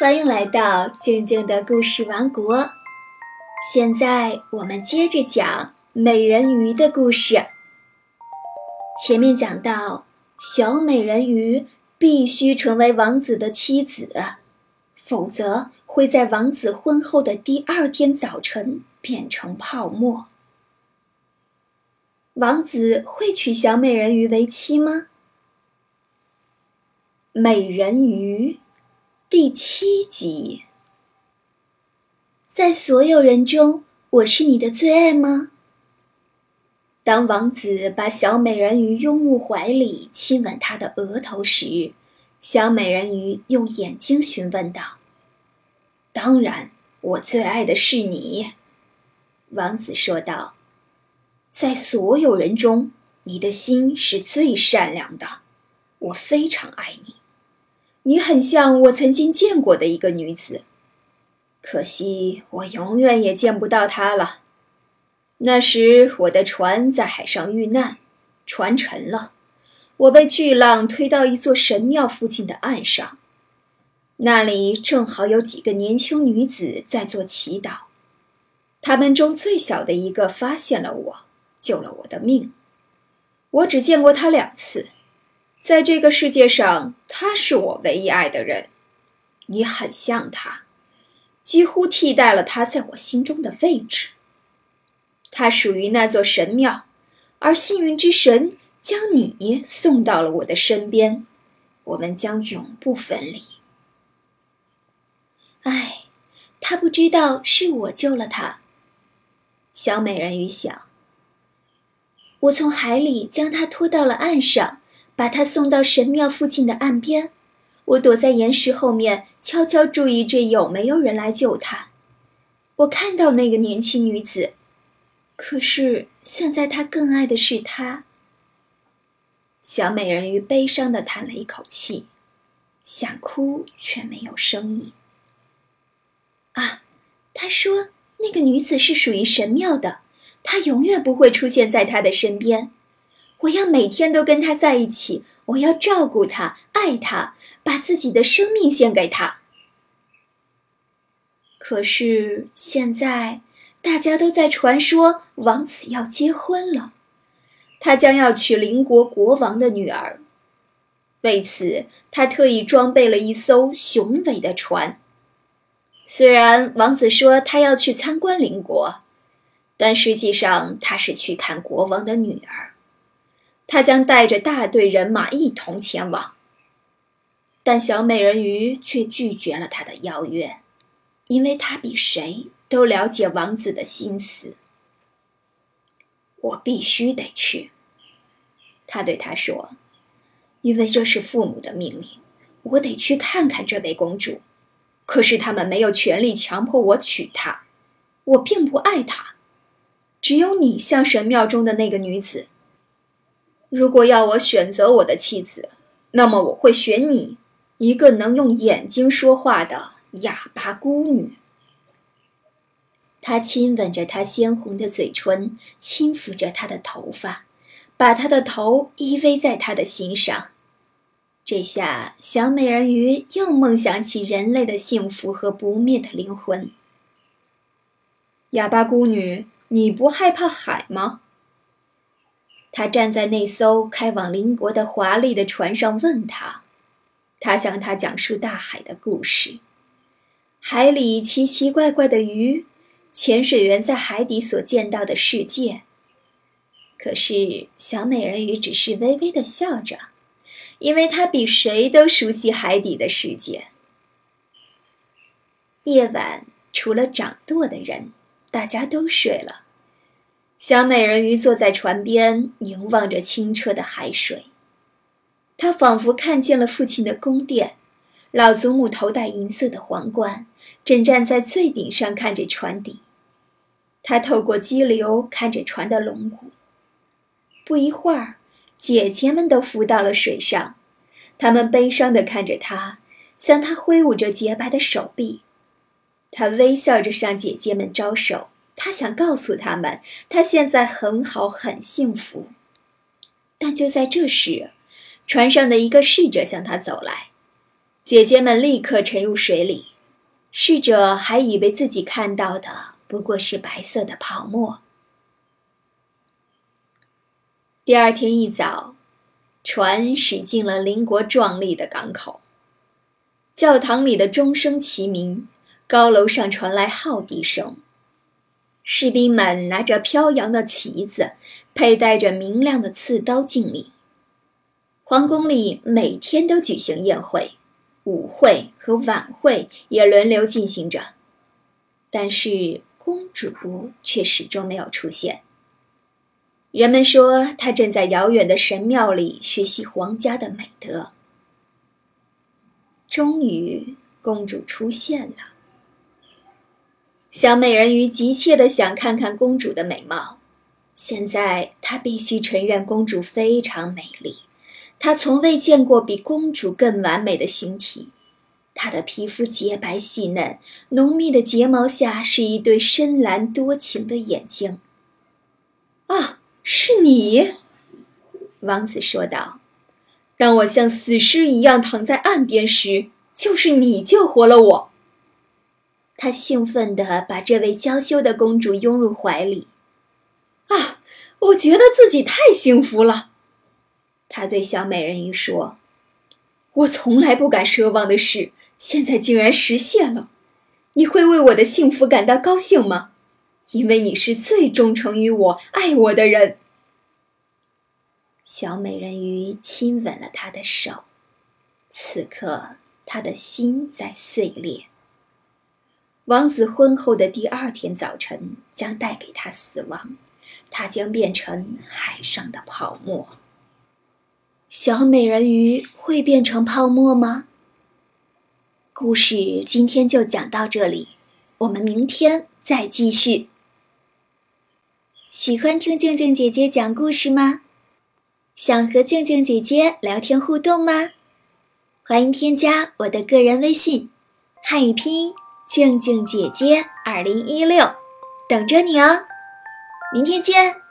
欢迎来到静静的故事王国。现在我们接着讲美人鱼的故事。前面讲到，小美人鱼必须成为王子的妻子，否则会在王子婚后的第二天早晨变成泡沫。王子会娶小美人鱼为妻吗？美人鱼。第七集，在所有人中，我是你的最爱吗？当王子把小美人鱼拥入怀里，亲吻她的额头时，小美人鱼用眼睛询问道：“当然，我最爱的是你。”王子说道：“在所有人中，你的心是最善良的，我非常爱你。”你很像我曾经见过的一个女子，可惜我永远也见不到她了。那时我的船在海上遇难，船沉了，我被巨浪推到一座神庙附近的岸上，那里正好有几个年轻女子在做祈祷。她们中最小的一个发现了我，救了我的命。我只见过她两次。在这个世界上，他是我唯一爱的人。你很像他，几乎替代了他在我心中的位置。他属于那座神庙，而幸运之神将你送到了我的身边，我们将永不分离。唉，他不知道是我救了他。小美人鱼想，我从海里将他拖到了岸上。把他送到神庙附近的岸边，我躲在岩石后面，悄悄注意着有没有人来救他。我看到那个年轻女子，可是现在他更爱的是他。小美人鱼悲伤地叹了一口气，想哭却没有声音。啊，他说那个女子是属于神庙的，她永远不会出现在他的身边。我要每天都跟他在一起，我要照顾他，爱他，把自己的生命献给他。可是现在，大家都在传说王子要结婚了，他将要娶邻国国王的女儿。为此，他特意装备了一艘雄伟的船。虽然王子说他要去参观邻国，但实际上他是去看国王的女儿。他将带着大队人马一同前往，但小美人鱼却拒绝了他的邀约，因为他比谁都了解王子的心思。我必须得去，他对他说，因为这是父母的命令，我得去看看这位公主。可是他们没有权利强迫我娶她，我并不爱她，只有你像神庙中的那个女子。如果要我选择我的妻子，那么我会选你，一个能用眼睛说话的哑巴孤女。他亲吻着她鲜红的嘴唇，轻抚着她的头发，把她的头依偎在他的心上。这下，小美人鱼又梦想起人类的幸福和不灭的灵魂。哑巴孤女，你不害怕海吗？他站在那艘开往邻国的华丽的船上，问他：“他向他讲述大海的故事，海里奇奇怪怪的鱼，潜水员在海底所见到的世界。”可是小美人鱼只是微微的笑着，因为她比谁都熟悉海底的世界。夜晚，除了掌舵的人，大家都睡了。小美人鱼坐在船边，凝望着清澈的海水。她仿佛看见了父亲的宫殿，老祖母头戴银色的皇冠，正站在最顶上看着船底。她透过激流看着船的龙骨。不一会儿，姐姐们都浮到了水上，她们悲伤地看着她，向她挥舞着洁白的手臂。她微笑着向姐姐们招手。他想告诉他们，他现在很好，很幸福。但就在这时，船上的一个侍者向他走来，姐姐们立刻沉入水里，侍者还以为自己看到的不过是白色的泡沫。第二天一早，船驶进了邻国壮丽的港口。教堂里的钟声齐鸣，高楼上传来号笛声。士兵们拿着飘扬的旗子，佩戴着明亮的刺刀敬礼。皇宫里每天都举行宴会。舞会和晚会也轮流进行着，但是公主却始终没有出现。人们说她正在遥远的神庙里学习皇家的美德。终于，公主出现了。小美人鱼急切地想看看公主的美貌。现在，她必须承认公主非常美丽。她从未见过比公主更完美的形体，她的皮肤洁白细嫩，浓密的睫毛下是一对深蓝多情的眼睛。啊，是你，王子说道。当我像死尸一样躺在岸边时，就是你救活了我。他兴奋地把这位娇羞的公主拥入怀里。啊，我觉得自己太幸福了。他对小美人鱼说：“我从来不敢奢望的事，现在竟然实现了。你会为我的幸福感到高兴吗？因为你是最忠诚于我、爱我的人。”小美人鱼亲吻了他的手，此刻他的心在碎裂。王子婚后的第二天早晨将带给他死亡，他将变成海上的泡沫。小美人鱼会变成泡沫吗？故事今天就讲到这里，我们明天再继续。喜欢听静静姐姐讲故事吗？想和静静姐姐聊天互动吗？欢迎添加我的个人微信，汉语拼音静静姐姐二零一六，等着你哦。明天见。